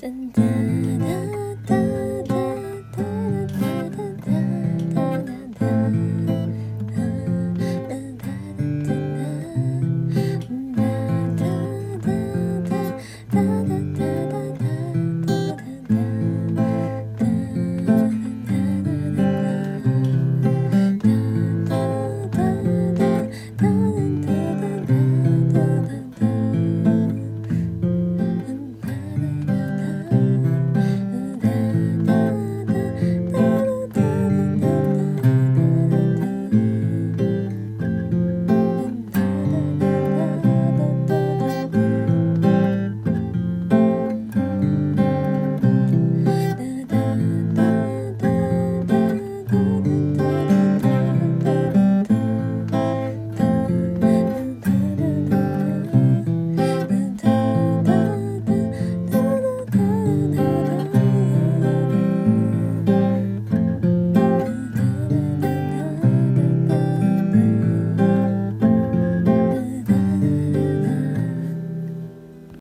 等待